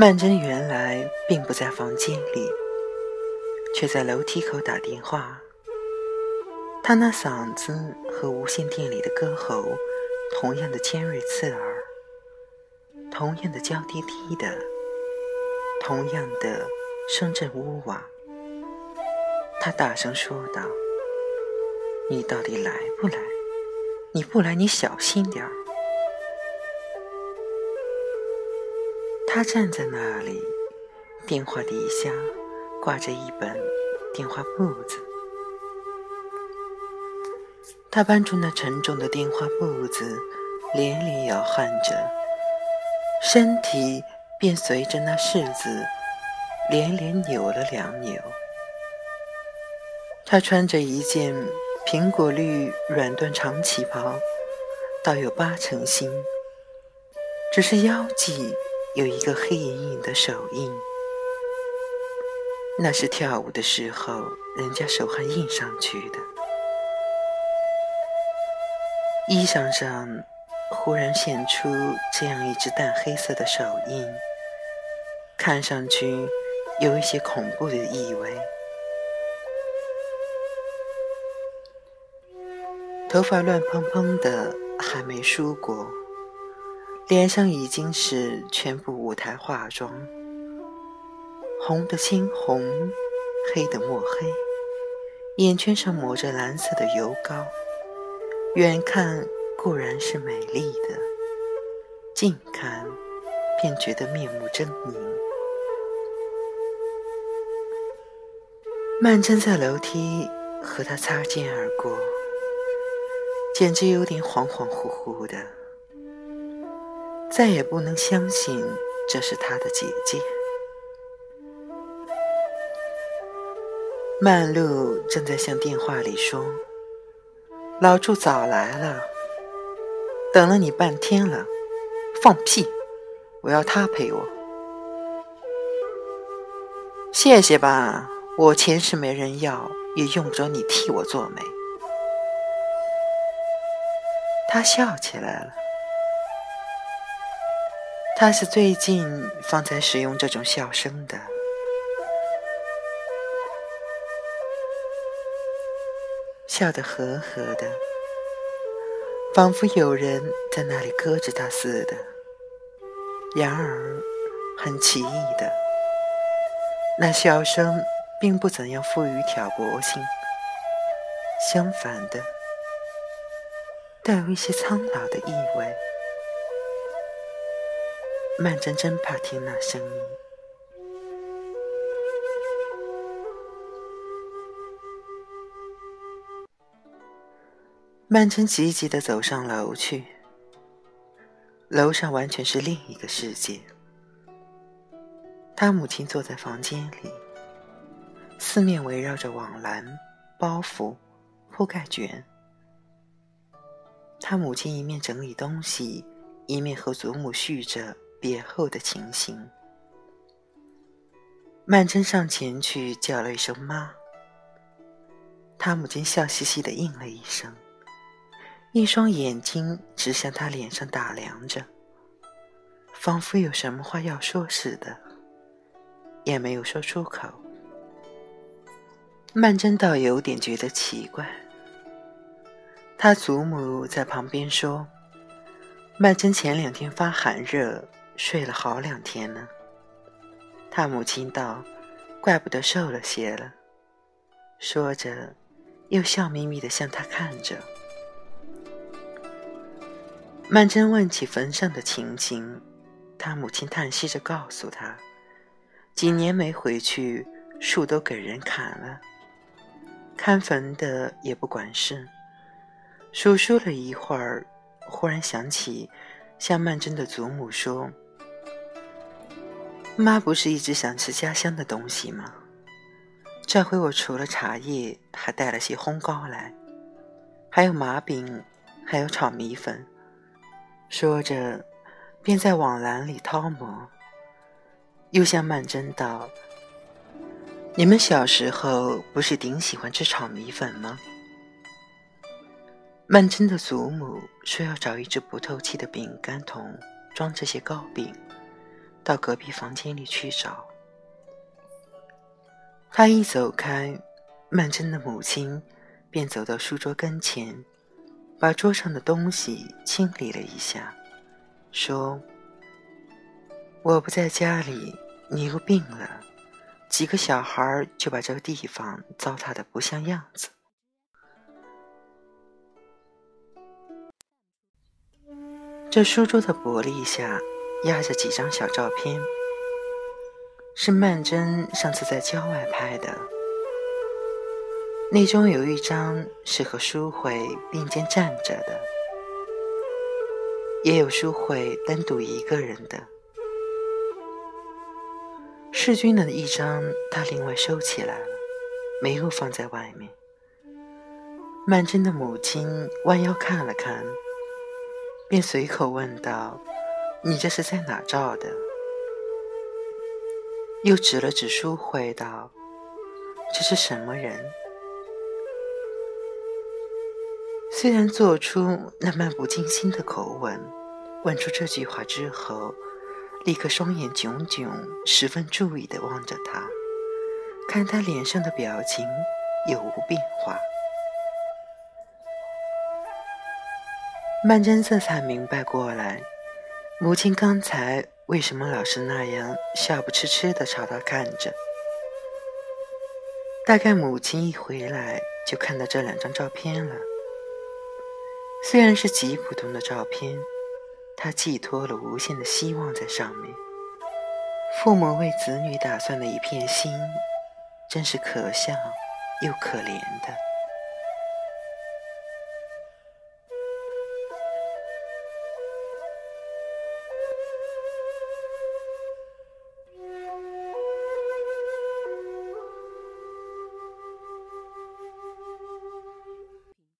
曼桢原来并不在房间里，却在楼梯口打电话。他那嗓子和无线电里的歌喉同样的尖锐刺耳，同样的娇滴滴的，同样的声震屋瓦。他大声说道：“你到底来不来？你不来，你小心点儿。”他站在那里，电话底下挂着一本电话簿子。他搬出那沉重的电话簿子，连连摇撼着，身体便随着那柿子连连扭了两扭。他穿着一件苹果绿软缎长旗袍，倒有八成新，只是腰际。有一个黑影影的手印，那是跳舞的时候人家手汗印上去的。衣裳上忽然现出这样一只淡黑色的手印，看上去有一些恐怖的意味。头发乱蓬蓬的，还没梳过。脸上已经是全部舞台化妆，红的猩红，黑的墨黑，眼圈上抹着蓝色的油膏，远看固然是美丽的，近看便觉得面目狰狞。曼桢在楼梯和他擦肩而过，简直有点恍恍惚惚的。再也不能相信这是他的姐姐。曼璐正在向电话里说：“老祝早来了，等了你半天了。”放屁！我要他陪我。谢谢吧，我钱是没人要，也用不着你替我做媒。他笑起来了。他是最近方才使用这种笑声的，笑得和和的，仿佛有人在那里搁着他似的。然而，很奇异的，那笑声并不怎样富于挑拨性，相反的，带有一些苍老的意味。曼桢真怕听那声音。曼桢急急的走上楼去，楼上完全是另一个世界。他母亲坐在房间里，四面围绕着网篮、包袱、铺盖卷。他母亲一面整理东西，一面和祖母叙着。别后的情形，曼桢上前去叫了一声“妈”，他母亲笑嘻嘻的应了一声，一双眼睛直向他脸上打量着，仿佛有什么话要说似的，也没有说出口。曼桢倒有点觉得奇怪，他祖母在旁边说：“曼桢前两天发寒热。”睡了好两天呢，他母亲道：“怪不得瘦了些了。”说着，又笑眯眯的向他看着。曼桢问起坟上的情形，他母亲叹息着告诉他：“几年没回去，树都给人砍了，看坟的也不管事。”数数了一会儿，忽然想起向曼桢的祖母说。妈不是一直想吃家乡的东西吗？这回我除了茶叶，还带了些烘糕来，还有麻饼，还有炒米粉。说着，便在网篮里掏磨，又向曼桢道：“你们小时候不是顶喜欢吃炒米粉吗？”曼桢的祖母说要找一只不透气的饼干桶装这些糕饼。到隔壁房间里去找。他一走开，曼桢的母亲便走到书桌跟前，把桌上的东西清理了一下，说：“我不在家里，你又病了，几个小孩就把这个地方糟蹋的不像样子。”这书桌的玻璃下压着几张小照片。是曼桢上次在郊外拍的，那中有一张是和淑慧并肩站着的，也有淑慧单独一个人的。世君的一张，他另外收起来了，没有放在外面。曼桢的母亲弯腰看了看，便随口问道：“你这是在哪照的？”又指了指书慧道：“这是什么人？”虽然做出那漫不经心的口吻，问出这句话之后，立刻双眼炯炯，十分注意的望着他，看他脸上的表情有无变化。曼桢这才明白过来，母亲刚才。为什么老是那样笑不痴痴的朝他看着？大概母亲一回来就看到这两张照片了。虽然是极普通的照片，他寄托了无限的希望在上面。父母为子女打算的一片心，真是可笑又可怜的。